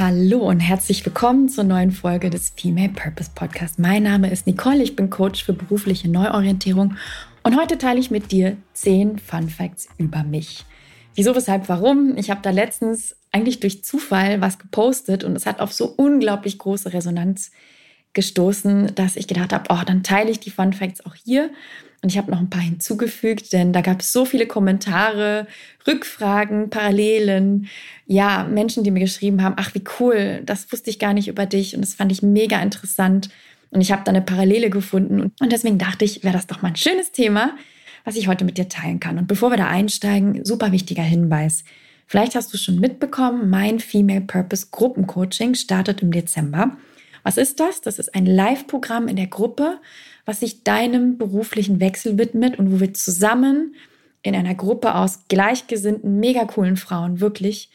Hallo und herzlich willkommen zur neuen Folge des Female Purpose Podcast. Mein Name ist Nicole, ich bin Coach für berufliche Neuorientierung und heute teile ich mit dir zehn Fun Facts über mich. Wieso, weshalb, warum? Ich habe da letztens eigentlich durch Zufall was gepostet und es hat auf so unglaublich große Resonanz gestoßen, dass ich gedacht habe, oh, dann teile ich die Fun Facts auch hier. Und ich habe noch ein paar hinzugefügt, denn da gab es so viele Kommentare, Rückfragen, Parallelen. Ja, Menschen, die mir geschrieben haben, ach wie cool, das wusste ich gar nicht über dich und das fand ich mega interessant. Und ich habe da eine Parallele gefunden und deswegen dachte ich, wäre das doch mal ein schönes Thema, was ich heute mit dir teilen kann. Und bevor wir da einsteigen, super wichtiger Hinweis. Vielleicht hast du schon mitbekommen, mein Female Purpose Gruppencoaching startet im Dezember. Was ist das? Das ist ein Live-Programm in der Gruppe, was sich deinem beruflichen Wechsel widmet und wo wir zusammen in einer Gruppe aus gleichgesinnten, mega coolen Frauen wirklich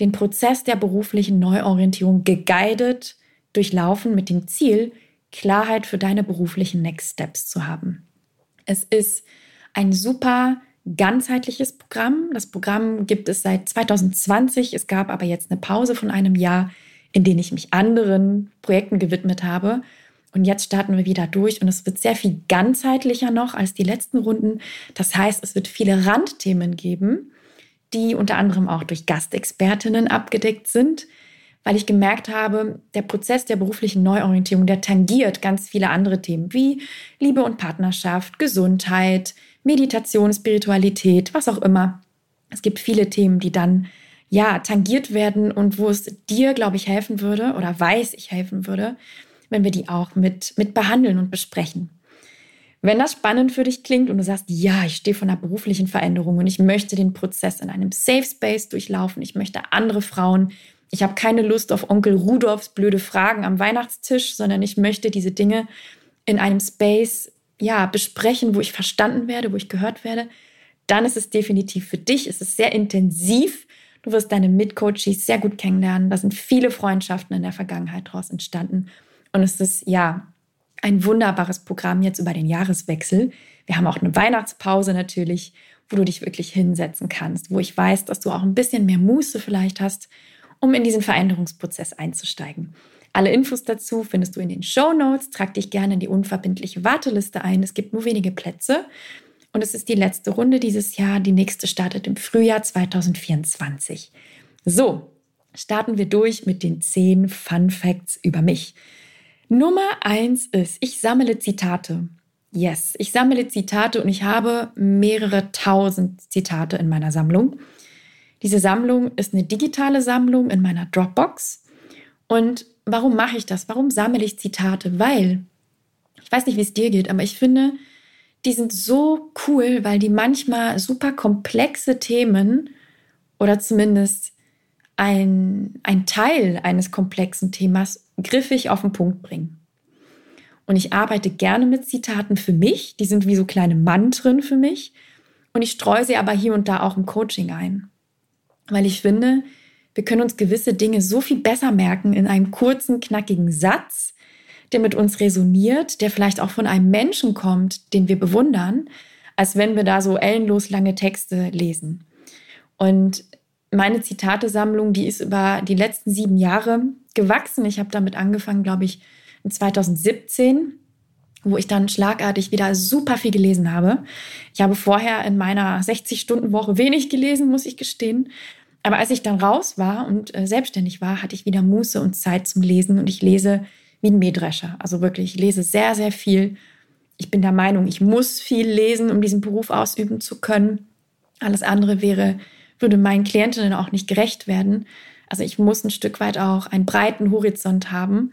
den Prozess der beruflichen Neuorientierung geguidet durchlaufen mit dem Ziel, Klarheit für deine beruflichen Next Steps zu haben. Es ist ein super ganzheitliches Programm. Das Programm gibt es seit 2020. Es gab aber jetzt eine Pause von einem Jahr, in denen ich mich anderen Projekten gewidmet habe. Und jetzt starten wir wieder durch und es wird sehr viel ganzheitlicher noch als die letzten Runden. Das heißt, es wird viele Randthemen geben, die unter anderem auch durch Gastexpertinnen abgedeckt sind, weil ich gemerkt habe, der Prozess der beruflichen Neuorientierung, der tangiert ganz viele andere Themen wie Liebe und Partnerschaft, Gesundheit, Meditation, Spiritualität, was auch immer. Es gibt viele Themen, die dann ja tangiert werden und wo es dir, glaube ich, helfen würde oder weiß ich helfen würde, wenn wir die auch mit, mit behandeln und besprechen. Wenn das spannend für dich klingt und du sagst, ja, ich stehe vor einer beruflichen Veränderung und ich möchte den Prozess in einem Safe Space durchlaufen, ich möchte andere Frauen, ich habe keine Lust auf Onkel Rudolfs blöde Fragen am Weihnachtstisch, sondern ich möchte diese Dinge in einem Space ja, besprechen, wo ich verstanden werde, wo ich gehört werde, dann ist es definitiv für dich. Es ist sehr intensiv. Du wirst deine Mitcoaches sehr gut kennenlernen. Da sind viele Freundschaften in der Vergangenheit daraus entstanden. Und es ist ja ein wunderbares Programm jetzt über den Jahreswechsel. Wir haben auch eine Weihnachtspause natürlich, wo du dich wirklich hinsetzen kannst, wo ich weiß, dass du auch ein bisschen mehr Muße vielleicht hast, um in diesen Veränderungsprozess einzusteigen. Alle Infos dazu findest du in den Show Notes. Trag dich gerne in die unverbindliche Warteliste ein. Es gibt nur wenige Plätze. Und es ist die letzte Runde dieses Jahr. Die nächste startet im Frühjahr 2024. So, starten wir durch mit den zehn Fun Facts über mich. Nummer eins ist, ich sammle Zitate. Yes, ich sammle Zitate und ich habe mehrere tausend Zitate in meiner Sammlung. Diese Sammlung ist eine digitale Sammlung in meiner Dropbox. Und warum mache ich das? Warum sammle ich Zitate? Weil, ich weiß nicht, wie es dir geht, aber ich finde, die sind so cool, weil die manchmal super komplexe Themen oder zumindest ein, ein Teil eines komplexen Themas griffig auf den Punkt bringen. Und ich arbeite gerne mit Zitaten für mich. Die sind wie so kleine Mantren für mich. Und ich streue sie aber hier und da auch im Coaching ein. Weil ich finde, wir können uns gewisse Dinge so viel besser merken in einem kurzen, knackigen Satz, der mit uns resoniert, der vielleicht auch von einem Menschen kommt, den wir bewundern, als wenn wir da so ellenlos lange Texte lesen. Und meine Zitatesammlung, die ist über die letzten sieben Jahre gewachsen. Ich habe damit angefangen, glaube ich, in 2017, wo ich dann schlagartig wieder super viel gelesen habe. Ich habe vorher in meiner 60-Stunden-Woche wenig gelesen, muss ich gestehen. Aber als ich dann raus war und äh, selbstständig war, hatte ich wieder Muße und Zeit zum Lesen und ich lese wie ein Mähdrescher. Also wirklich, ich lese sehr, sehr viel. Ich bin der Meinung, ich muss viel lesen, um diesen Beruf ausüben zu können. Alles andere wäre würde meinen Klientinnen auch nicht gerecht werden. Also ich muss ein Stück weit auch einen breiten Horizont haben.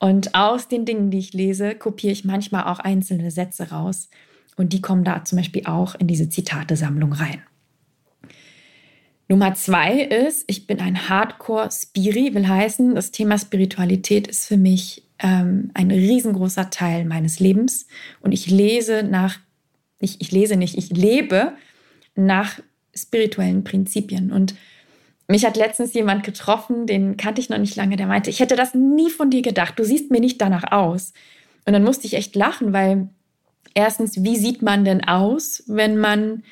Und aus den Dingen, die ich lese, kopiere ich manchmal auch einzelne Sätze raus. Und die kommen da zum Beispiel auch in diese Zitatesammlung rein. Nummer zwei ist, ich bin ein Hardcore-Spiri, will heißen, das Thema Spiritualität ist für mich ähm, ein riesengroßer Teil meines Lebens. Und ich lese nach, ich, ich lese nicht, ich lebe nach spirituellen Prinzipien. Und mich hat letztens jemand getroffen, den kannte ich noch nicht lange, der meinte, ich hätte das nie von dir gedacht, du siehst mir nicht danach aus. Und dann musste ich echt lachen, weil erstens, wie sieht man denn aus, wenn man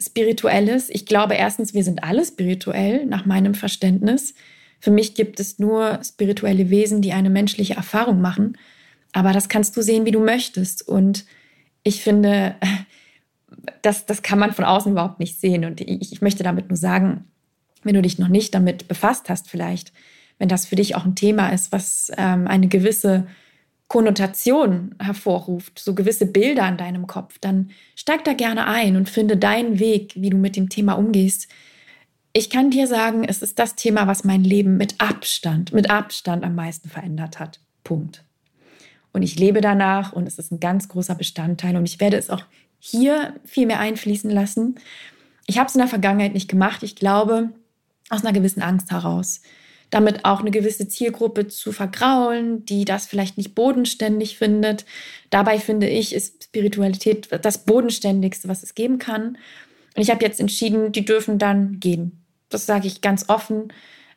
spirituell ist? Ich glaube erstens, wir sind alle spirituell, nach meinem Verständnis. Für mich gibt es nur spirituelle Wesen, die eine menschliche Erfahrung machen. Aber das kannst du sehen, wie du möchtest. Und ich finde, das, das kann man von außen überhaupt nicht sehen. Und ich, ich möchte damit nur sagen, wenn du dich noch nicht damit befasst hast, vielleicht, wenn das für dich auch ein Thema ist, was ähm, eine gewisse Konnotation hervorruft, so gewisse Bilder in deinem Kopf, dann steig da gerne ein und finde deinen Weg, wie du mit dem Thema umgehst. Ich kann dir sagen, es ist das Thema, was mein Leben mit Abstand, mit Abstand am meisten verändert hat. Punkt. Und ich lebe danach und es ist ein ganz großer Bestandteil und ich werde es auch hier viel mehr einfließen lassen. Ich habe es in der Vergangenheit nicht gemacht. Ich glaube, aus einer gewissen Angst heraus damit auch eine gewisse Zielgruppe zu vergraulen, die das vielleicht nicht bodenständig findet. Dabei finde ich, ist Spiritualität das Bodenständigste, was es geben kann. Und ich habe jetzt entschieden, die dürfen dann gehen. Das sage ich ganz offen.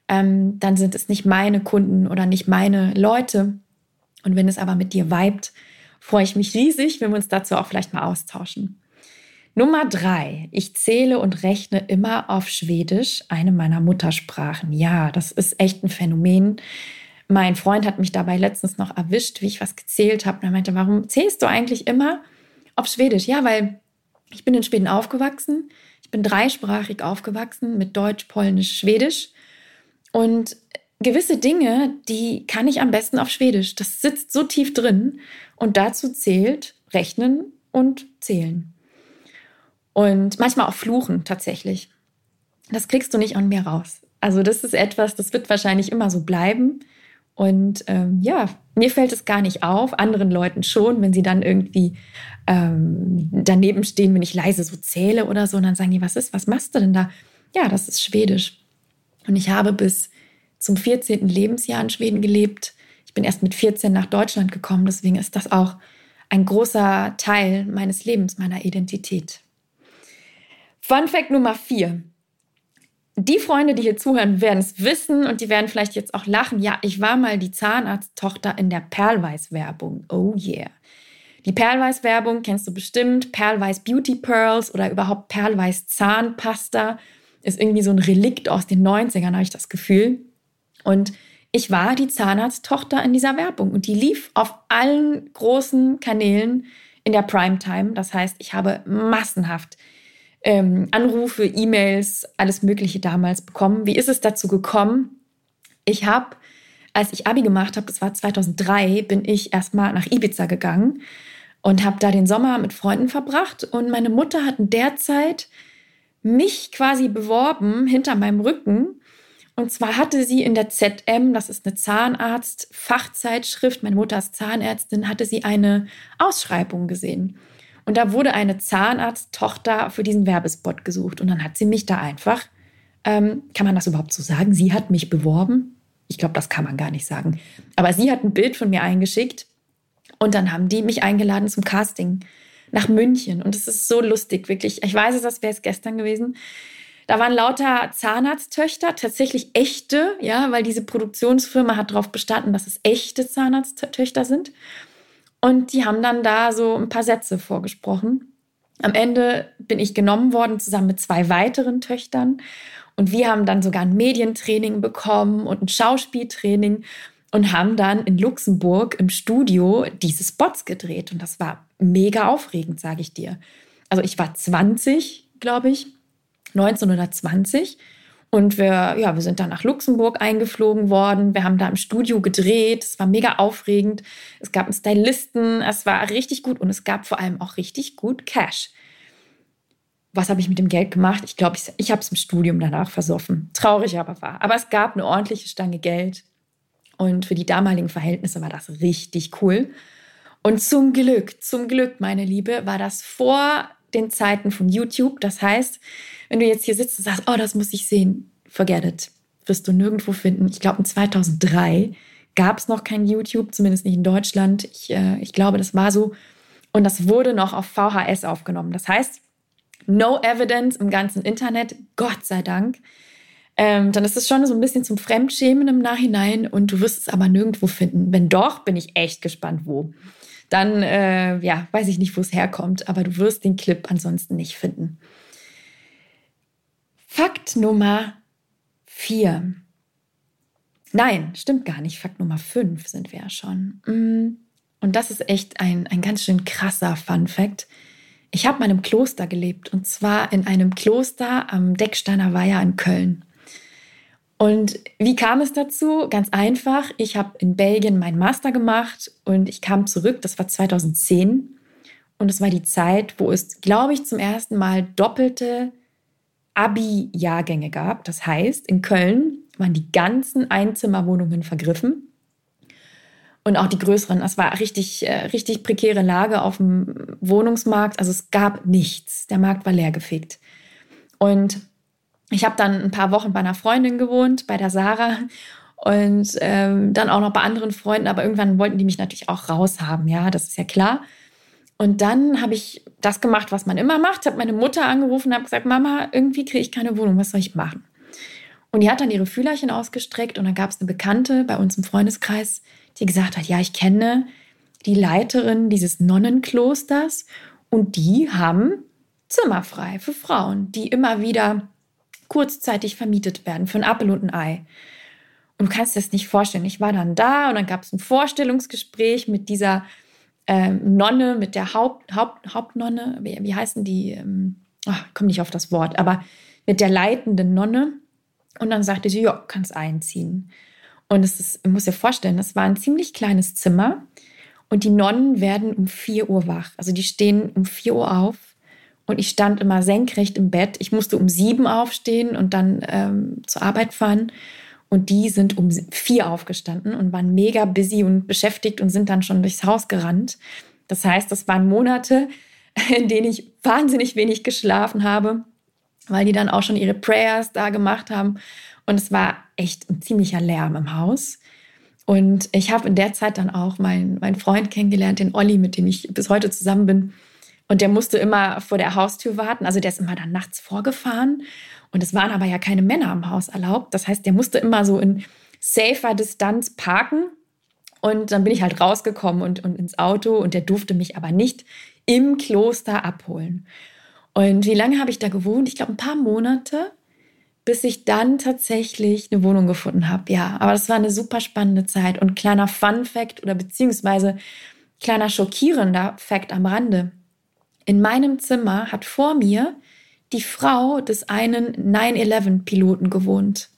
Ähm, dann sind es nicht meine Kunden oder nicht meine Leute. Und wenn es aber mit dir vibet, freue ich mich riesig, wenn wir uns dazu auch vielleicht mal austauschen. Nummer drei. Ich zähle und rechne immer auf Schwedisch, eine meiner Muttersprachen. Ja, das ist echt ein Phänomen. Mein Freund hat mich dabei letztens noch erwischt, wie ich was gezählt habe. Und er meinte, warum zählst du eigentlich immer auf Schwedisch? Ja, weil ich bin in Schweden aufgewachsen. Ich bin dreisprachig aufgewachsen mit Deutsch, Polnisch, Schwedisch. Und gewisse Dinge, die kann ich am besten auf Schwedisch. Das sitzt so tief drin. Und dazu zählt Rechnen und Zählen. Und manchmal auch fluchen tatsächlich. Das kriegst du nicht an mir raus. Also das ist etwas, das wird wahrscheinlich immer so bleiben. Und ähm, ja, mir fällt es gar nicht auf, anderen Leuten schon, wenn sie dann irgendwie ähm, daneben stehen, wenn ich leise so zähle oder so, und dann sagen die, was ist, was machst du denn da? Ja, das ist Schwedisch. Und ich habe bis zum 14. Lebensjahr in Schweden gelebt. Ich bin erst mit 14 nach Deutschland gekommen, deswegen ist das auch ein großer Teil meines Lebens, meiner Identität. Fun Fact Nummer vier. Die Freunde, die hier zuhören, werden es wissen und die werden vielleicht jetzt auch lachen. Ja, ich war mal die Zahnarzttochter in der Perlweiß-Werbung. Oh yeah. Die Perlweiß-Werbung kennst du bestimmt. Perlweiß Beauty Pearls oder überhaupt Perlweiß Zahnpasta ist irgendwie so ein Relikt aus den 90ern, habe ich das Gefühl. Und ich war die Zahnarzttochter in dieser Werbung und die lief auf allen großen Kanälen in der Primetime. Das heißt, ich habe massenhaft ähm, Anrufe, E-Mails, alles Mögliche damals bekommen. Wie ist es dazu gekommen? Ich habe, als ich Abi gemacht habe, das war 2003, bin ich erstmal nach Ibiza gegangen und habe da den Sommer mit Freunden verbracht. Und meine Mutter hat in der Zeit mich quasi beworben hinter meinem Rücken. Und zwar hatte sie in der ZM, das ist eine Zahnarzt-Fachzeitschrift, meine Mutter ist Zahnärztin, hatte sie eine Ausschreibung gesehen. Und da wurde eine Zahnarzttochter für diesen Werbespot gesucht. Und dann hat sie mich da einfach, ähm, kann man das überhaupt so sagen? Sie hat mich beworben. Ich glaube, das kann man gar nicht sagen. Aber sie hat ein Bild von mir eingeschickt. Und dann haben die mich eingeladen zum Casting nach München. Und es ist so lustig, wirklich. Ich weiß es, das wäre es gestern gewesen. Da waren lauter Zahnarzttöchter, tatsächlich echte, ja, weil diese Produktionsfirma hat darauf bestanden, dass es echte Zahnarzttöchter sind. Und die haben dann da so ein paar Sätze vorgesprochen. Am Ende bin ich genommen worden, zusammen mit zwei weiteren Töchtern. Und wir haben dann sogar ein Medientraining bekommen und ein Schauspieltraining und haben dann in Luxemburg im Studio diese Spots gedreht. Und das war mega aufregend, sage ich dir. Also ich war 20, glaube ich, 19 oder 20 und wir, ja, wir sind dann nach Luxemburg eingeflogen worden. Wir haben da im Studio gedreht. Es war mega aufregend. Es gab einen Stylisten. Es war richtig gut und es gab vor allem auch richtig gut Cash. Was habe ich mit dem Geld gemacht? Ich glaube, ich, ich habe es im Studium danach versoffen. Traurig aber war. Aber es gab eine ordentliche Stange Geld. Und für die damaligen Verhältnisse war das richtig cool. Und zum Glück, zum Glück, meine Liebe, war das vor den Zeiten von YouTube. Das heißt, wenn du jetzt hier sitzt und sagst, oh, das muss ich sehen, forget it. Wirst du nirgendwo finden. Ich glaube, in 2003 gab es noch kein YouTube, zumindest nicht in Deutschland. Ich, äh, ich glaube, das war so. Und das wurde noch auf VHS aufgenommen. Das heißt, no evidence im ganzen Internet, Gott sei Dank. Ähm, dann ist es schon so ein bisschen zum Fremdschämen im Nachhinein und du wirst es aber nirgendwo finden. Wenn doch, bin ich echt gespannt, wo. Dann, äh, ja, weiß ich nicht, wo es herkommt, aber du wirst den Clip ansonsten nicht finden. Fakt Nummer vier. Nein, stimmt gar nicht. Fakt Nummer 5 sind wir ja schon. Mm. Und das ist echt ein, ein ganz schön krasser Fun Fact. Ich habe mal im Kloster gelebt und zwar in einem Kloster am Decksteiner Weiher in Köln. Und wie kam es dazu? Ganz einfach. Ich habe in Belgien meinen Master gemacht und ich kam zurück. Das war 2010. Und es war die Zeit, wo es, glaube ich, zum ersten Mal doppelte Abi-Jahrgänge gab. Das heißt, in Köln waren die ganzen Einzimmerwohnungen vergriffen. Und auch die größeren. Es war richtig, äh, richtig prekäre Lage auf dem Wohnungsmarkt. Also es gab nichts. Der Markt war leergefegt. Und ich habe dann ein paar Wochen bei einer Freundin gewohnt, bei der Sarah. Und ähm, dann auch noch bei anderen Freunden. Aber irgendwann wollten die mich natürlich auch raushaben. Ja, das ist ja klar. Und dann habe ich das gemacht, was man immer macht. Ich habe meine Mutter angerufen und habe gesagt, Mama, irgendwie kriege ich keine Wohnung. Was soll ich machen? Und die hat dann ihre Fühlerchen ausgestreckt und dann gab es eine Bekannte bei uns im Freundeskreis, die gesagt hat, ja, ich kenne die Leiterin dieses Nonnenklosters und die haben Zimmer frei für Frauen, die immer wieder kurzzeitig vermietet werden für ein Apfel und ein Ei. Und du kannst dir das nicht vorstellen. Ich war dann da und dann gab es ein Vorstellungsgespräch mit dieser ähm, Nonne, mit der Haupt, Haupt, Hauptnonne, wie, wie heißen die? Ähm, komme nicht auf das Wort, aber mit der leitenden Nonne. Und dann sagte sie, ja, kannst einziehen. Und es ist, muss dir vorstellen, das war ein ziemlich kleines Zimmer und die Nonnen werden um 4 Uhr wach. Also die stehen um 4 Uhr auf und ich stand immer senkrecht im Bett. Ich musste um 7 aufstehen und dann ähm, zur Arbeit fahren. Und die sind um 4 aufgestanden und waren mega busy und beschäftigt und sind dann schon durchs Haus gerannt. Das heißt, das waren Monate, in denen ich wahnsinnig wenig geschlafen habe, weil die dann auch schon ihre Prayers da gemacht haben und es war echt ein ziemlicher Lärm im Haus. Und ich habe in der Zeit dann auch meinen, meinen Freund kennengelernt, den Olli, mit dem ich bis heute zusammen bin. Und der musste immer vor der Haustür warten. Also der ist immer dann nachts vorgefahren. Und es waren aber ja keine Männer im Haus erlaubt. Das heißt, der musste immer so in safer Distanz parken. Und dann bin ich halt rausgekommen und, und ins Auto. Und der durfte mich aber nicht im Kloster abholen. Und wie lange habe ich da gewohnt? Ich glaube, ein paar Monate bis ich dann tatsächlich eine Wohnung gefunden habe. Ja, aber das war eine super spannende Zeit. Und kleiner Fun Fact oder beziehungsweise kleiner schockierender Fact am Rande. In meinem Zimmer hat vor mir die Frau des einen 9-11-Piloten gewohnt.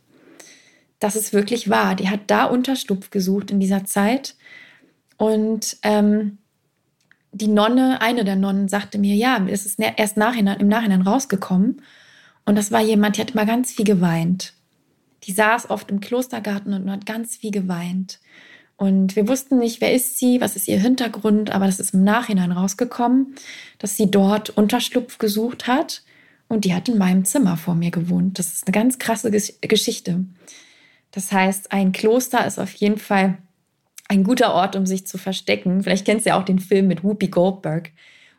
Das ist wirklich wahr. Die hat da Unterstupf gesucht in dieser Zeit. Und ähm, die Nonne, eine der Nonnen, sagte mir, ja, es ist erst nachhinein, im Nachhinein rausgekommen. Und das war jemand, die hat immer ganz viel geweint. Die saß oft im Klostergarten und hat ganz viel geweint. Und wir wussten nicht, wer ist sie, was ist ihr Hintergrund, aber das ist im Nachhinein rausgekommen, dass sie dort Unterschlupf gesucht hat und die hat in meinem Zimmer vor mir gewohnt. Das ist eine ganz krasse Geschichte. Das heißt, ein Kloster ist auf jeden Fall ein guter Ort, um sich zu verstecken. Vielleicht kennst du ja auch den Film mit Whoopi Goldberg,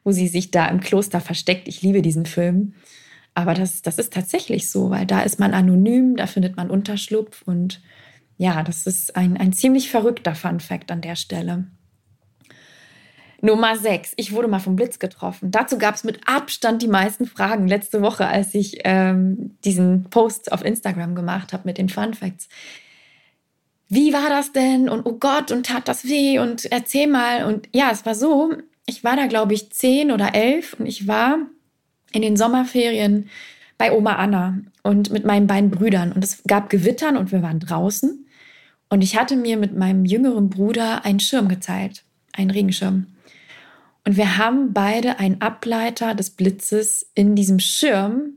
wo sie sich da im Kloster versteckt. Ich liebe diesen Film. Aber das, das ist tatsächlich so, weil da ist man anonym, da findet man Unterschlupf und ja, das ist ein, ein ziemlich verrückter Fun Fact an der Stelle. Nummer 6. Ich wurde mal vom Blitz getroffen. Dazu gab es mit Abstand die meisten Fragen letzte Woche, als ich ähm, diesen Post auf Instagram gemacht habe mit den Fun Facts. Wie war das denn? Und oh Gott, und tat das weh? Und erzähl mal. Und ja, es war so, ich war da, glaube ich, zehn oder elf und ich war in den Sommerferien bei Oma Anna und mit meinen beiden Brüdern. Und es gab Gewittern und wir waren draußen. Und ich hatte mir mit meinem jüngeren Bruder einen Schirm geteilt, einen Regenschirm. Und wir haben beide einen Ableiter des Blitzes in diesem Schirm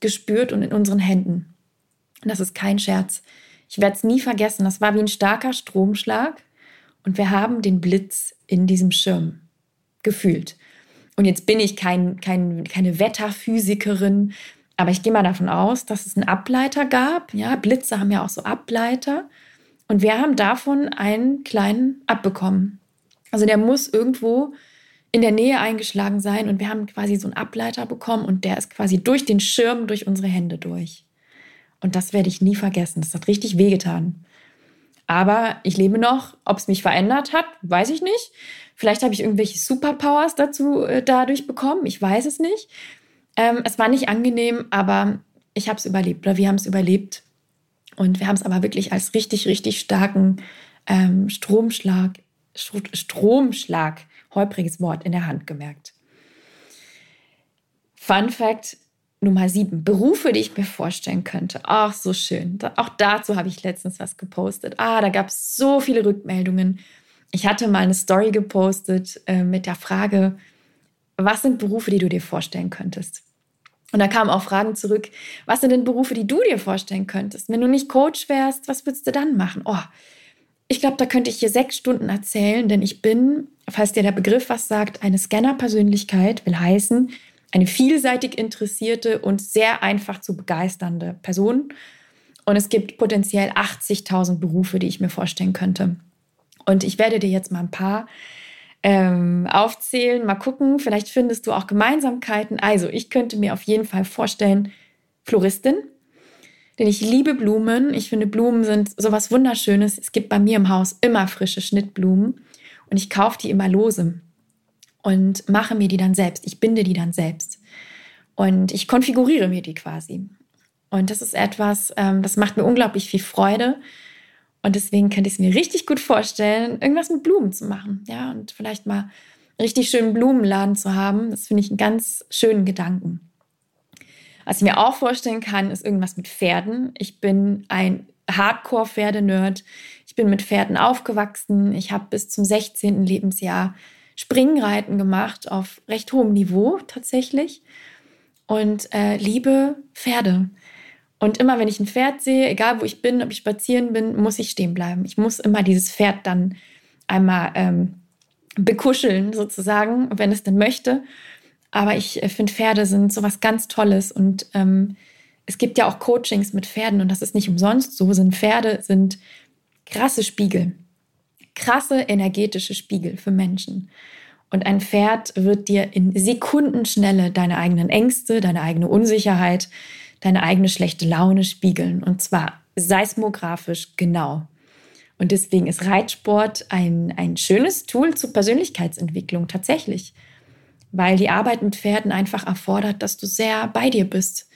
gespürt und in unseren Händen. Und das ist kein Scherz. Ich werde es nie vergessen. Das war wie ein starker Stromschlag. Und wir haben den Blitz in diesem Schirm gefühlt. Und jetzt bin ich kein, kein, keine Wetterphysikerin, aber ich gehe mal davon aus, dass es einen Ableiter gab. Ja, Blitze haben ja auch so Ableiter. Und wir haben davon einen kleinen abbekommen. Also der muss irgendwo in der Nähe eingeschlagen sein und wir haben quasi so einen Ableiter bekommen und der ist quasi durch den Schirm, durch unsere Hände durch. Und das werde ich nie vergessen. Das hat richtig wehgetan. Aber ich lebe noch. Ob es mich verändert hat, weiß ich nicht. Vielleicht habe ich irgendwelche Superpowers dazu äh, dadurch bekommen. Ich weiß es nicht. Ähm, es war nicht angenehm, aber ich habe es überlebt oder wir haben es überlebt. Und wir haben es aber wirklich als richtig, richtig starken ähm, Stromschlag, Stromschlag, holpriges Wort in der Hand gemerkt. Fun Fact Nummer sieben. Berufe, die ich mir vorstellen könnte. Ach, so schön. Auch dazu habe ich letztens was gepostet. Ah, da gab es so viele Rückmeldungen. Ich hatte mal eine Story gepostet äh, mit der Frage, was sind Berufe, die du dir vorstellen könntest? Und da kamen auch Fragen zurück, was sind denn Berufe, die du dir vorstellen könntest? Wenn du nicht Coach wärst, was würdest du dann machen? Oh, ich glaube, da könnte ich hier sechs Stunden erzählen, denn ich bin, falls dir der Begriff was sagt, eine Scanner-Persönlichkeit, will heißen, eine vielseitig interessierte und sehr einfach zu begeisternde Person. Und es gibt potenziell 80.000 Berufe, die ich mir vorstellen könnte. Und ich werde dir jetzt mal ein paar ähm, aufzählen, mal gucken, vielleicht findest du auch Gemeinsamkeiten. Also ich könnte mir auf jeden Fall vorstellen, Floristin, denn ich liebe Blumen. Ich finde, Blumen sind sowas Wunderschönes. Es gibt bei mir im Haus immer frische Schnittblumen und ich kaufe die immer lose und mache mir die dann selbst. Ich binde die dann selbst und ich konfiguriere mir die quasi. Und das ist etwas, ähm, das macht mir unglaublich viel Freude. Und deswegen könnte ich es mir richtig gut vorstellen, irgendwas mit Blumen zu machen. Ja, und vielleicht mal richtig schönen Blumenladen zu haben. Das finde ich einen ganz schönen Gedanken. Was ich mir auch vorstellen kann, ist irgendwas mit Pferden. Ich bin ein Hardcore-Pferde-Nerd. Ich bin mit Pferden aufgewachsen. Ich habe bis zum 16. Lebensjahr Springreiten gemacht auf recht hohem Niveau tatsächlich und äh, liebe Pferde. Und immer wenn ich ein Pferd sehe, egal wo ich bin, ob ich spazieren bin, muss ich stehen bleiben. Ich muss immer dieses Pferd dann einmal ähm, bekuscheln sozusagen, wenn es denn möchte. Aber ich äh, finde, Pferde sind sowas ganz Tolles und ähm, es gibt ja auch Coachings mit Pferden und das ist nicht umsonst so. Sind Pferde sind krasse Spiegel, krasse energetische Spiegel für Menschen. Und ein Pferd wird dir in Sekundenschnelle deine eigenen Ängste, deine eigene Unsicherheit, deine eigene schlechte Laune spiegeln. Und zwar seismografisch genau. Und deswegen ist Reitsport ein, ein schönes Tool zur Persönlichkeitsentwicklung tatsächlich, weil die Arbeit mit Pferden einfach erfordert, dass du sehr bei dir bist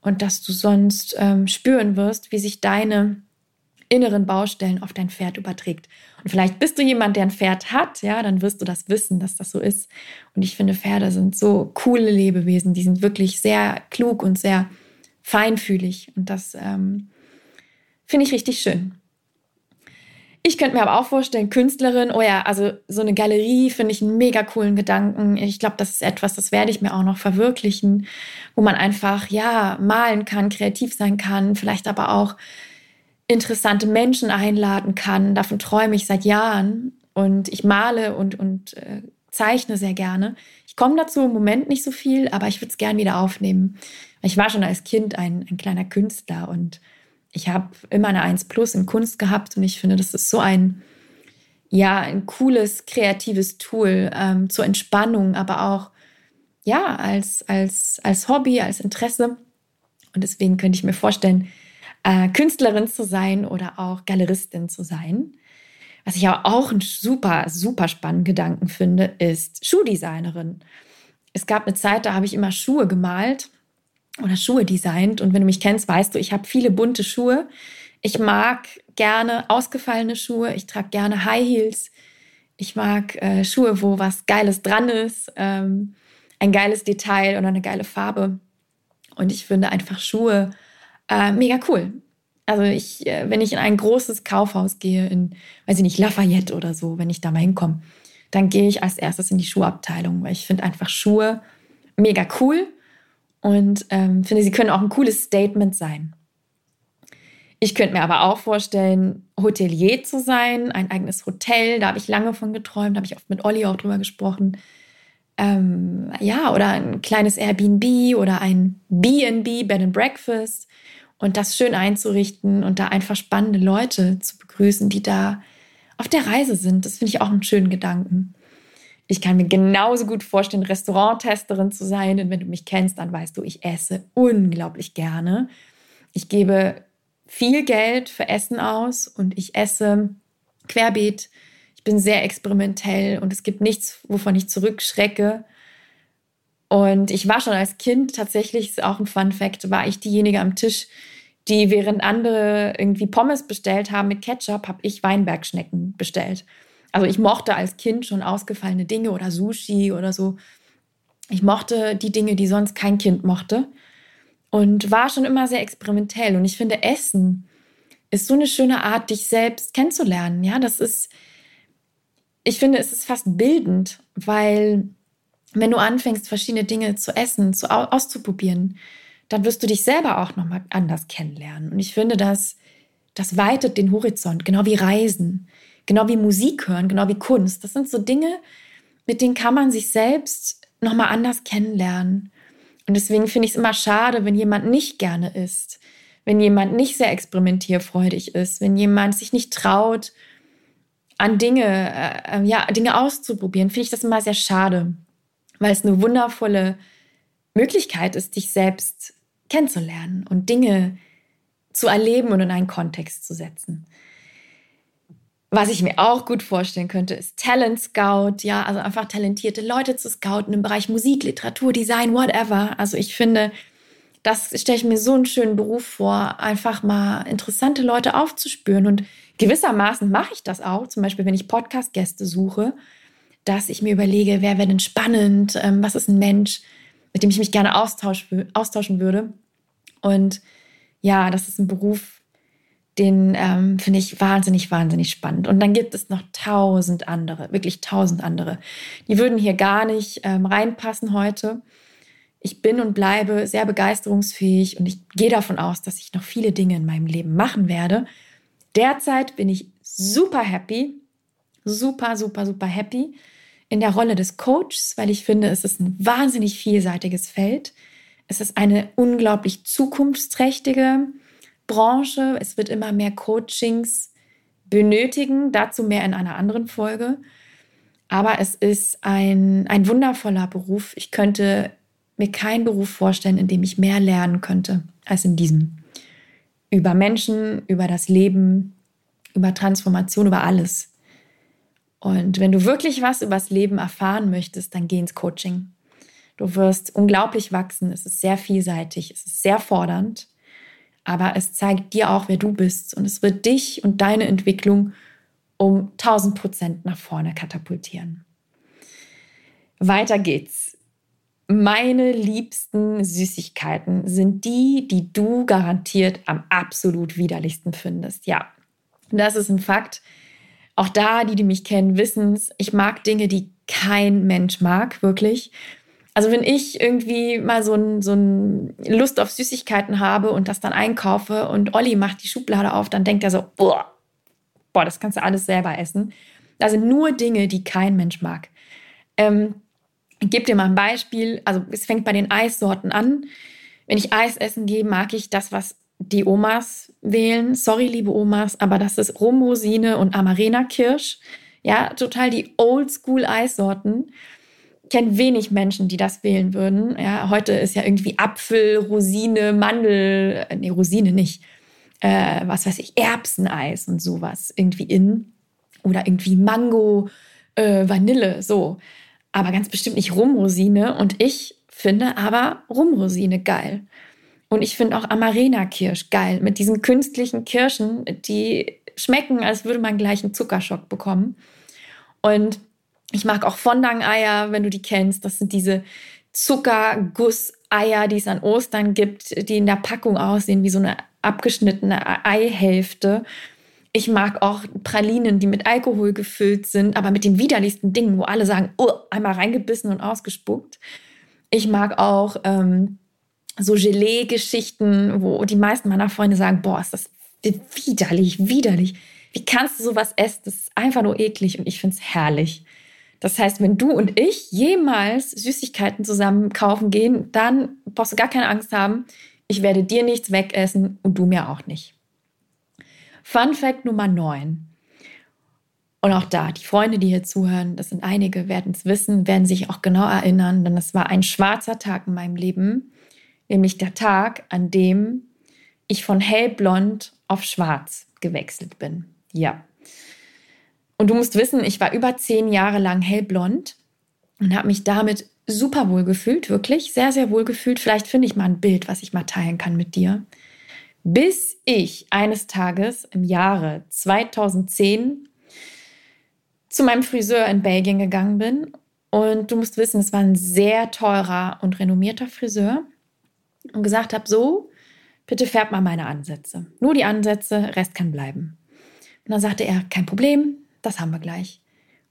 und dass du sonst ähm, spüren wirst, wie sich deine inneren Baustellen auf dein Pferd überträgt. Und vielleicht bist du jemand, der ein Pferd hat, ja, dann wirst du das wissen, dass das so ist. Und ich finde, Pferde sind so coole Lebewesen, die sind wirklich sehr klug und sehr feinfühlig. Und das ähm, finde ich richtig schön. Ich könnte mir aber auch vorstellen, Künstlerin, oh ja, also so eine Galerie finde ich einen mega coolen Gedanken. Ich glaube, das ist etwas, das werde ich mir auch noch verwirklichen, wo man einfach, ja, malen kann, kreativ sein kann, vielleicht aber auch interessante Menschen einladen kann. Davon träume ich seit Jahren und ich male und, und äh, zeichne sehr gerne. Ich komme dazu im Moment nicht so viel, aber ich würde es gerne wieder aufnehmen. Ich war schon als Kind ein, ein kleiner Künstler und ich habe immer eine 1 Plus in Kunst gehabt und ich finde, das ist so ein, ja, ein cooles, kreatives Tool ähm, zur Entspannung, aber auch, ja, als, als, als Hobby, als Interesse. Und deswegen könnte ich mir vorstellen, äh, Künstlerin zu sein oder auch Galeristin zu sein. Was ich aber auch einen super, super spannenden Gedanken finde, ist Schuhdesignerin. Es gab eine Zeit, da habe ich immer Schuhe gemalt oder Schuhe designt. Und wenn du mich kennst, weißt du, ich habe viele bunte Schuhe. Ich mag gerne ausgefallene Schuhe. Ich trage gerne High Heels. Ich mag äh, Schuhe, wo was Geiles dran ist, ähm, ein geiles Detail oder eine geile Farbe. Und ich finde einfach Schuhe äh, mega cool. Also ich, äh, wenn ich in ein großes Kaufhaus gehe, in, weiß ich nicht, Lafayette oder so, wenn ich da mal hinkomme, dann gehe ich als erstes in die Schuhabteilung, weil ich finde einfach Schuhe mega cool und ähm, finde, sie können auch ein cooles Statement sein. Ich könnte mir aber auch vorstellen, Hotelier zu sein, ein eigenes Hotel. Da habe ich lange von geträumt, da habe ich oft mit Olli auch drüber gesprochen. Ähm, ja, oder ein kleines Airbnb oder ein BNB, Bed and Breakfast. Und das schön einzurichten und da einfach spannende Leute zu begrüßen, die da auf der Reise sind. Das finde ich auch einen schönen Gedanken. Ich kann mir genauso gut vorstellen, Restauranttesterin zu sein. Und wenn du mich kennst, dann weißt du, ich esse unglaublich gerne. Ich gebe viel Geld für Essen aus und ich esse querbeet. Ich bin sehr experimentell und es gibt nichts, wovon ich zurückschrecke. Und ich war schon als Kind tatsächlich, ist auch ein Fun Fact, war ich diejenige am Tisch, die während andere irgendwie Pommes bestellt haben mit Ketchup, habe ich Weinbergschnecken bestellt. Also ich mochte als Kind schon ausgefallene Dinge oder Sushi oder so. Ich mochte die Dinge, die sonst kein Kind mochte und war schon immer sehr experimentell. Und ich finde, Essen ist so eine schöne Art, dich selbst kennenzulernen. Ja, das ist, ich finde, es ist fast bildend, weil wenn du anfängst, verschiedene Dinge zu essen, zu, auszuprobieren, dann wirst du dich selber auch nochmal anders kennenlernen. Und ich finde, das, das weitet den Horizont, genau wie Reisen, genau wie Musik hören, genau wie Kunst. Das sind so Dinge, mit denen kann man sich selbst nochmal anders kennenlernen. Und deswegen finde ich es immer schade, wenn jemand nicht gerne isst, wenn jemand nicht sehr experimentierfreudig ist, wenn jemand sich nicht traut, an Dinge, äh, äh ja, Dinge auszuprobieren, finde ich das immer sehr schade, weil es eine wundervolle Möglichkeit ist, dich selbst kennenzulernen und Dinge zu erleben und in einen Kontext zu setzen. Was ich mir auch gut vorstellen könnte, ist Talent Scout, ja, also einfach talentierte Leute zu scouten im Bereich Musik, Literatur, Design, whatever. Also ich finde, das stelle ich mir so einen schönen Beruf vor, einfach mal interessante Leute aufzuspüren. Und gewissermaßen mache ich das auch, zum Beispiel, wenn ich Podcast-Gäste suche, dass ich mir überlege, wer wäre denn spannend, ähm, was ist ein Mensch, mit dem ich mich gerne austauschen würde. Und ja, das ist ein Beruf, den ähm, finde ich wahnsinnig, wahnsinnig spannend. Und dann gibt es noch tausend andere, wirklich tausend andere. Die würden hier gar nicht ähm, reinpassen heute. Ich bin und bleibe sehr begeisterungsfähig und ich gehe davon aus, dass ich noch viele Dinge in meinem Leben machen werde. Derzeit bin ich super happy, super, super, super happy in der Rolle des Coaches, weil ich finde, es ist ein wahnsinnig vielseitiges Feld. Es ist eine unglaublich zukunftsträchtige Branche. Es wird immer mehr Coachings benötigen, dazu mehr in einer anderen Folge. Aber es ist ein, ein wundervoller Beruf. Ich könnte mir keinen Beruf vorstellen, in dem ich mehr lernen könnte als in diesem. Über Menschen, über das Leben, über Transformation, über alles. Und wenn du wirklich was über das Leben erfahren möchtest, dann geh ins Coaching. Du wirst unglaublich wachsen. Es ist sehr vielseitig, es ist sehr fordernd aber es zeigt dir auch, wer du bist und es wird dich und deine Entwicklung um 1000 Prozent nach vorne katapultieren. Weiter geht's. Meine liebsten Süßigkeiten sind die, die du garantiert am absolut widerlichsten findest. Ja, das ist ein Fakt. Auch da, die, die mich kennen, wissen es. Ich mag Dinge, die kein Mensch mag, wirklich. Also wenn ich irgendwie mal so ein, so ein Lust auf Süßigkeiten habe und das dann einkaufe und Olli macht die Schublade auf, dann denkt er so, boah, boah, das kannst du alles selber essen. Das sind nur Dinge, die kein Mensch mag. Ähm, ich gebe dir mal ein Beispiel. Also es fängt bei den Eissorten an. Wenn ich Eis essen gehe, mag ich das, was die Omas wählen. Sorry, liebe Omas, aber das ist Rumrosine und Amarena-Kirsch. Ja, total die Oldschool-Eissorten kenne wenig Menschen, die das wählen würden. Ja, heute ist ja irgendwie Apfel, Rosine, Mandel, äh, nee, Rosine nicht. Äh, was weiß ich, Erbseneis und sowas irgendwie in. Oder irgendwie Mango, äh, Vanille, so. Aber ganz bestimmt nicht Rumrosine. Und ich finde aber Rumrosine geil. Und ich finde auch Amarena-Kirsch geil. Mit diesen künstlichen Kirschen, die schmecken, als würde man gleich einen Zuckerschock bekommen. Und ich mag auch Fondang-Eier, wenn du die kennst. Das sind diese Zuckerguss-Eier, die es an Ostern gibt, die in der Packung aussehen wie so eine abgeschnittene Eihälfte. Ich mag auch Pralinen, die mit Alkohol gefüllt sind, aber mit den widerlichsten Dingen, wo alle sagen, oh, einmal reingebissen und ausgespuckt. Ich mag auch ähm, so Gelee-Geschichten, wo die meisten meiner Freunde sagen, boah, ist das widerlich, widerlich. Wie kannst du sowas essen? Das ist einfach nur eklig und ich finde es herrlich. Das heißt, wenn du und ich jemals Süßigkeiten zusammen kaufen gehen, dann brauchst du gar keine Angst haben. Ich werde dir nichts wegessen und du mir auch nicht. Fun Fact Nummer 9. Und auch da, die Freunde, die hier zuhören, das sind einige, werden es wissen, werden sich auch genau erinnern, denn es war ein schwarzer Tag in meinem Leben, nämlich der Tag, an dem ich von hellblond auf schwarz gewechselt bin. Ja, und du musst wissen, ich war über zehn Jahre lang hellblond und habe mich damit super wohl gefühlt, wirklich sehr, sehr wohl gefühlt. Vielleicht finde ich mal ein Bild, was ich mal teilen kann mit dir. Bis ich eines Tages im Jahre 2010 zu meinem Friseur in Belgien gegangen bin. Und du musst wissen, es war ein sehr teurer und renommierter Friseur. Und gesagt habe, so, bitte färb mal meine Ansätze. Nur die Ansätze, Rest kann bleiben. Und dann sagte er, kein Problem, das haben wir gleich.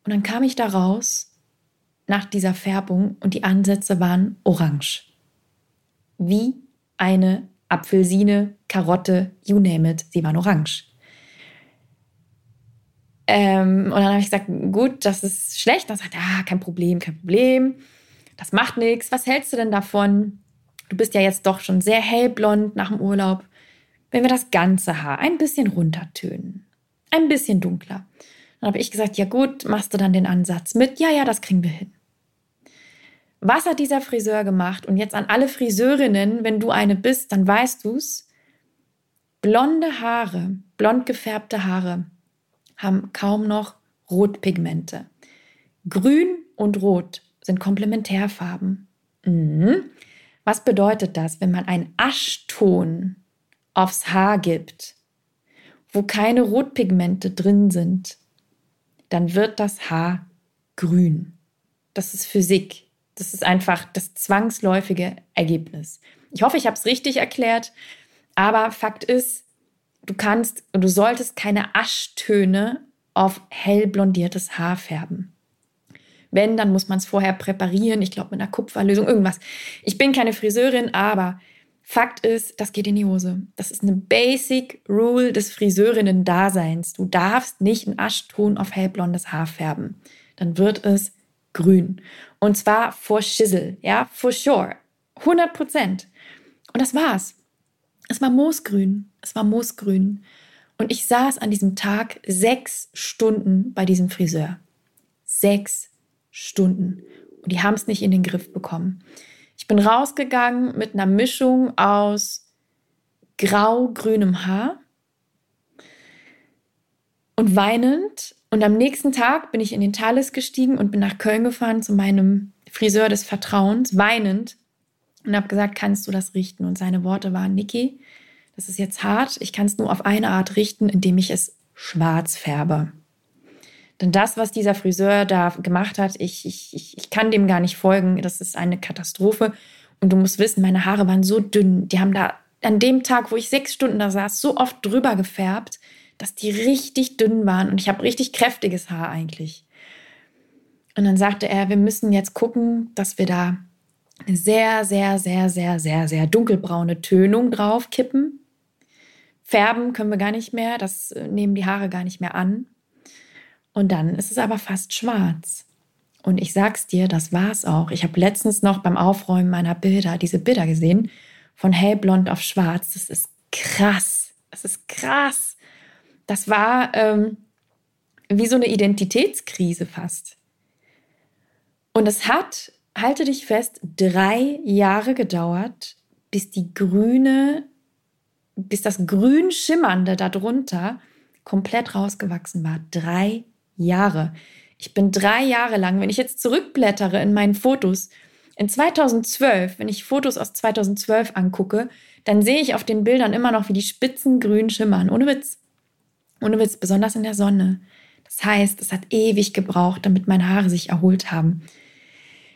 Und dann kam ich da raus nach dieser Färbung und die Ansätze waren orange. Wie eine Apfelsine, Karotte, you name it, sie waren orange. Ähm, und dann habe ich gesagt, gut, das ist schlecht. Dann sagt er, ah, kein Problem, kein Problem. Das macht nichts. Was hältst du denn davon? Du bist ja jetzt doch schon sehr hellblond nach dem Urlaub. Wenn wir das ganze Haar ein bisschen runtertönen, ein bisschen dunkler. Dann habe ich gesagt, ja gut, machst du dann den Ansatz mit? Ja, ja, das kriegen wir hin. Was hat dieser Friseur gemacht? Und jetzt an alle Friseurinnen, wenn du eine bist, dann weißt du's. Blonde Haare, blond gefärbte Haare haben kaum noch Rotpigmente. Grün und Rot sind Komplementärfarben. Mhm. Was bedeutet das, wenn man einen Aschton aufs Haar gibt, wo keine Rotpigmente drin sind? Dann wird das Haar grün. Das ist Physik. Das ist einfach das zwangsläufige Ergebnis. Ich hoffe, ich habe es richtig erklärt, aber Fakt ist, du kannst und du solltest keine Aschtöne auf hell blondiertes Haar färben. Wenn, dann muss man es vorher präparieren, ich glaube mit einer Kupferlösung, irgendwas. Ich bin keine Friseurin, aber Fakt ist, das geht in die Hose. Das ist eine Basic Rule des Friseurinnen-Daseins. Du darfst nicht einen Aschton auf hellblondes Haar färben. Dann wird es grün. Und zwar for Schissel, ja, for sure. 100 Prozent. Und das war's. Es war moosgrün. Es war moosgrün. Und ich saß an diesem Tag sechs Stunden bei diesem Friseur. Sechs Stunden. Und die haben es nicht in den Griff bekommen. Ich bin rausgegangen mit einer Mischung aus grau-grünem Haar und weinend und am nächsten Tag bin ich in den Thales gestiegen und bin nach Köln gefahren zu meinem Friseur des Vertrauens, weinend, und habe gesagt, kannst du das richten? Und seine Worte waren, Niki, das ist jetzt hart, ich kann es nur auf eine Art richten, indem ich es schwarz färbe. Denn das, was dieser Friseur da gemacht hat, ich, ich, ich kann dem gar nicht folgen. Das ist eine Katastrophe. Und du musst wissen, meine Haare waren so dünn. Die haben da an dem Tag, wo ich sechs Stunden da saß, so oft drüber gefärbt dass die richtig dünn waren und ich habe richtig kräftiges Haar eigentlich. Und dann sagte er, wir müssen jetzt gucken, dass wir da eine sehr, sehr, sehr, sehr, sehr, sehr dunkelbraune Tönung drauf kippen. Färben können wir gar nicht mehr, das äh, nehmen die Haare gar nicht mehr an. Und dann ist es aber fast schwarz. Und ich sag's dir, das war's auch. Ich habe letztens noch beim Aufräumen meiner Bilder diese Bilder gesehen von hellblond auf schwarz. Das ist krass. Das ist krass. Das war ähm, wie so eine Identitätskrise fast. Und es hat, halte dich fest, drei Jahre gedauert, bis die grüne, bis das grün schimmernde darunter komplett rausgewachsen war. Drei Jahre. Ich bin drei Jahre lang, wenn ich jetzt zurückblättere in meinen Fotos, in 2012, wenn ich Fotos aus 2012 angucke, dann sehe ich auf den Bildern immer noch, wie die Spitzen grün schimmern. Ohne Witz. Ohne Witz, besonders in der Sonne. Das heißt, es hat ewig gebraucht, damit meine Haare sich erholt haben.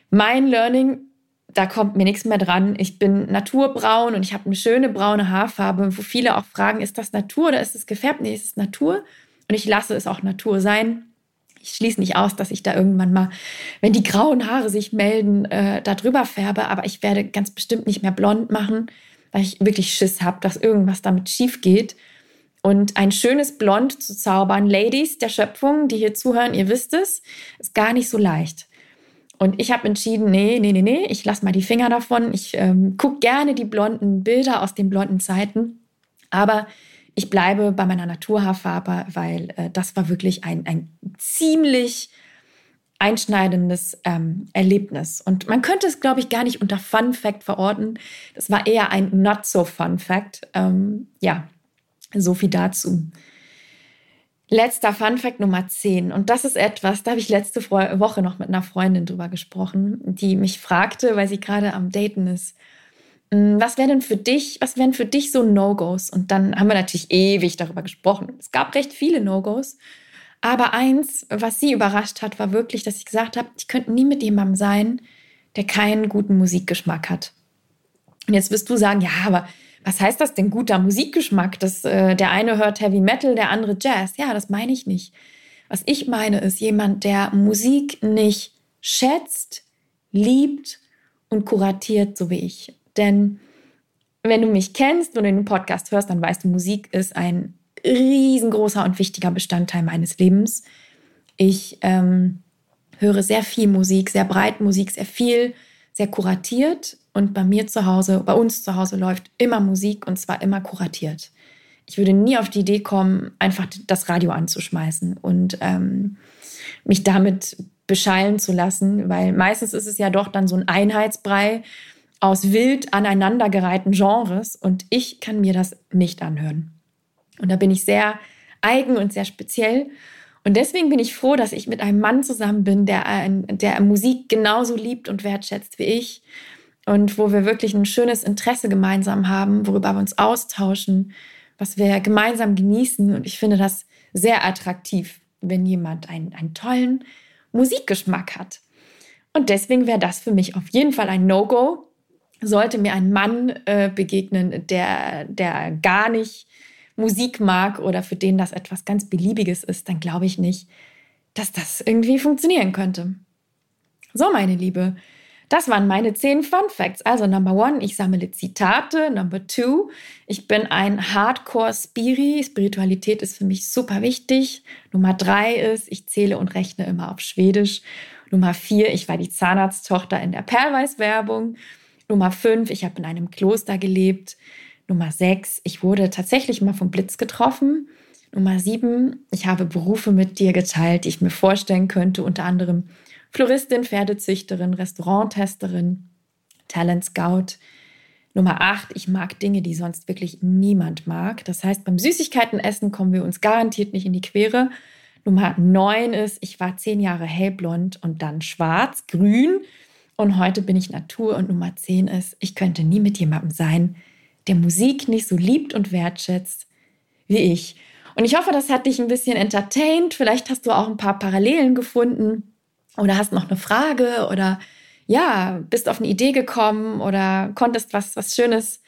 Mein Learning, da kommt mir nichts mehr dran. Ich bin naturbraun und ich habe eine schöne braune Haarfarbe, wo viele auch fragen, ist das Natur oder ist es gefärbt? Nee, es ist Natur und ich lasse es auch Natur sein. Ich schließe nicht aus, dass ich da irgendwann mal, wenn die grauen Haare sich melden, äh, da drüber färbe, aber ich werde ganz bestimmt nicht mehr blond machen, weil ich wirklich Schiss habe, dass irgendwas damit schief geht. Und ein schönes Blond zu zaubern, Ladies der Schöpfung, die hier zuhören, ihr wisst es, ist gar nicht so leicht. Und ich habe entschieden, nee, nee, nee, nee, ich lasse mal die Finger davon. Ich ähm, gucke gerne die blonden Bilder aus den blonden Zeiten, aber ich bleibe bei meiner Naturhaarfarbe, weil äh, das war wirklich ein, ein ziemlich einschneidendes ähm, Erlebnis. Und man könnte es, glaube ich, gar nicht unter Fun Fact verorten. Das war eher ein Not so Fun Fact. Ähm, ja, so viel dazu. Letzter Fun Fact Nummer 10. Und das ist etwas, da habe ich letzte Woche noch mit einer Freundin drüber gesprochen, die mich fragte, weil sie gerade am Daten ist. Hm, was wäre denn für dich, was wären für dich so No-Gos? Und dann haben wir natürlich ewig darüber gesprochen. Es gab recht viele No-Gos. Aber eins, was sie überrascht hat, war wirklich, dass ich gesagt habe, ich könnte nie mit jemandem sein, der keinen guten Musikgeschmack hat. Und jetzt wirst du sagen, ja, aber was heißt das denn guter Musikgeschmack? Das, äh, der eine hört Heavy Metal, der andere Jazz. Ja, das meine ich nicht. Was ich meine, ist jemand, der Musik nicht schätzt, liebt und kuratiert, so wie ich. Denn wenn du mich kennst, du den Podcast hörst, dann weißt du, Musik ist ein riesengroßer und wichtiger Bestandteil meines Lebens. Ich ähm, höre sehr viel Musik, sehr breit Musik, sehr viel, sehr kuratiert. Und bei mir zu Hause, bei uns zu Hause läuft immer Musik und zwar immer kuratiert. Ich würde nie auf die Idee kommen, einfach das Radio anzuschmeißen und ähm, mich damit beschallen zu lassen, weil meistens ist es ja doch dann so ein Einheitsbrei aus wild aneinandergereihten Genres und ich kann mir das nicht anhören. Und da bin ich sehr eigen und sehr speziell. Und deswegen bin ich froh, dass ich mit einem Mann zusammen bin, der, der Musik genauso liebt und wertschätzt wie ich. Und wo wir wirklich ein schönes Interesse gemeinsam haben, worüber wir uns austauschen, was wir gemeinsam genießen. Und ich finde das sehr attraktiv, wenn jemand einen, einen tollen Musikgeschmack hat. Und deswegen wäre das für mich auf jeden Fall ein No-Go. Sollte mir ein Mann äh, begegnen, der, der gar nicht Musik mag oder für den das etwas ganz Beliebiges ist, dann glaube ich nicht, dass das irgendwie funktionieren könnte. So, meine Liebe, das waren meine zehn Fun Facts. Also Number One, ich sammle Zitate. Number Two, ich bin ein Hardcore-Spiri. Spiritualität ist für mich super wichtig. Nummer drei ist, ich zähle und rechne immer auf Schwedisch. Nummer vier, ich war die Zahnarzttochter in der Perlweiß-Werbung. Nummer fünf, ich habe in einem Kloster gelebt. Nummer sechs, ich wurde tatsächlich mal vom Blitz getroffen. Nummer sieben, ich habe Berufe mit dir geteilt, die ich mir vorstellen könnte, unter anderem Floristin, Pferdezüchterin, Restauranttesterin, Talent Scout. Nummer acht, ich mag Dinge, die sonst wirklich niemand mag. Das heißt, beim Süßigkeitenessen kommen wir uns garantiert nicht in die Quere. Nummer neun ist, ich war zehn Jahre hellblond und dann schwarz, grün. Und heute bin ich Natur. Und Nummer zehn ist, ich könnte nie mit jemandem sein, der Musik nicht so liebt und wertschätzt wie ich. Und ich hoffe, das hat dich ein bisschen entertained. Vielleicht hast du auch ein paar Parallelen gefunden oder hast noch eine Frage oder ja, bist auf eine Idee gekommen oder konntest was, was Schönes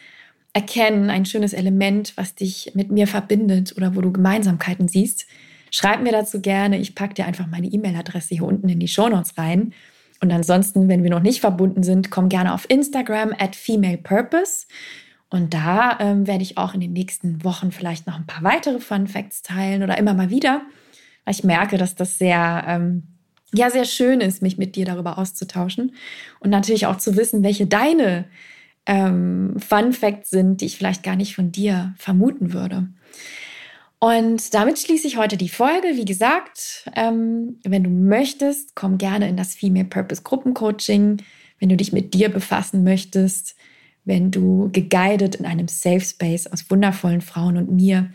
erkennen, ein schönes Element, was dich mit mir verbindet oder wo du Gemeinsamkeiten siehst. Schreib mir dazu gerne. Ich packe dir einfach meine E-Mail-Adresse hier unten in die Show Notes rein. Und ansonsten, wenn wir noch nicht verbunden sind, komm gerne auf Instagram at Female Purpose. Und da ähm, werde ich auch in den nächsten Wochen vielleicht noch ein paar weitere Fun Facts teilen oder immer mal wieder, ich merke, dass das sehr, ähm, ja, sehr schön ist, mich mit dir darüber auszutauschen und natürlich auch zu wissen, welche deine ähm, Fun Facts sind, die ich vielleicht gar nicht von dir vermuten würde. Und damit schließe ich heute die Folge. Wie gesagt, ähm, wenn du möchtest, komm gerne in das Female Purpose Gruppencoaching. Wenn du dich mit dir befassen möchtest, wenn du geguided in einem Safe Space aus wundervollen Frauen und mir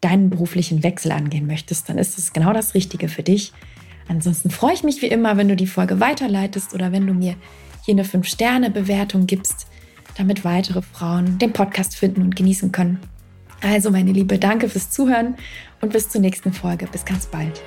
deinen beruflichen Wechsel angehen möchtest, dann ist es genau das Richtige für dich. Ansonsten freue ich mich wie immer, wenn du die Folge weiterleitest oder wenn du mir hier eine 5-Sterne-Bewertung gibst, damit weitere Frauen den Podcast finden und genießen können. Also, meine Liebe, danke fürs Zuhören und bis zur nächsten Folge. Bis ganz bald.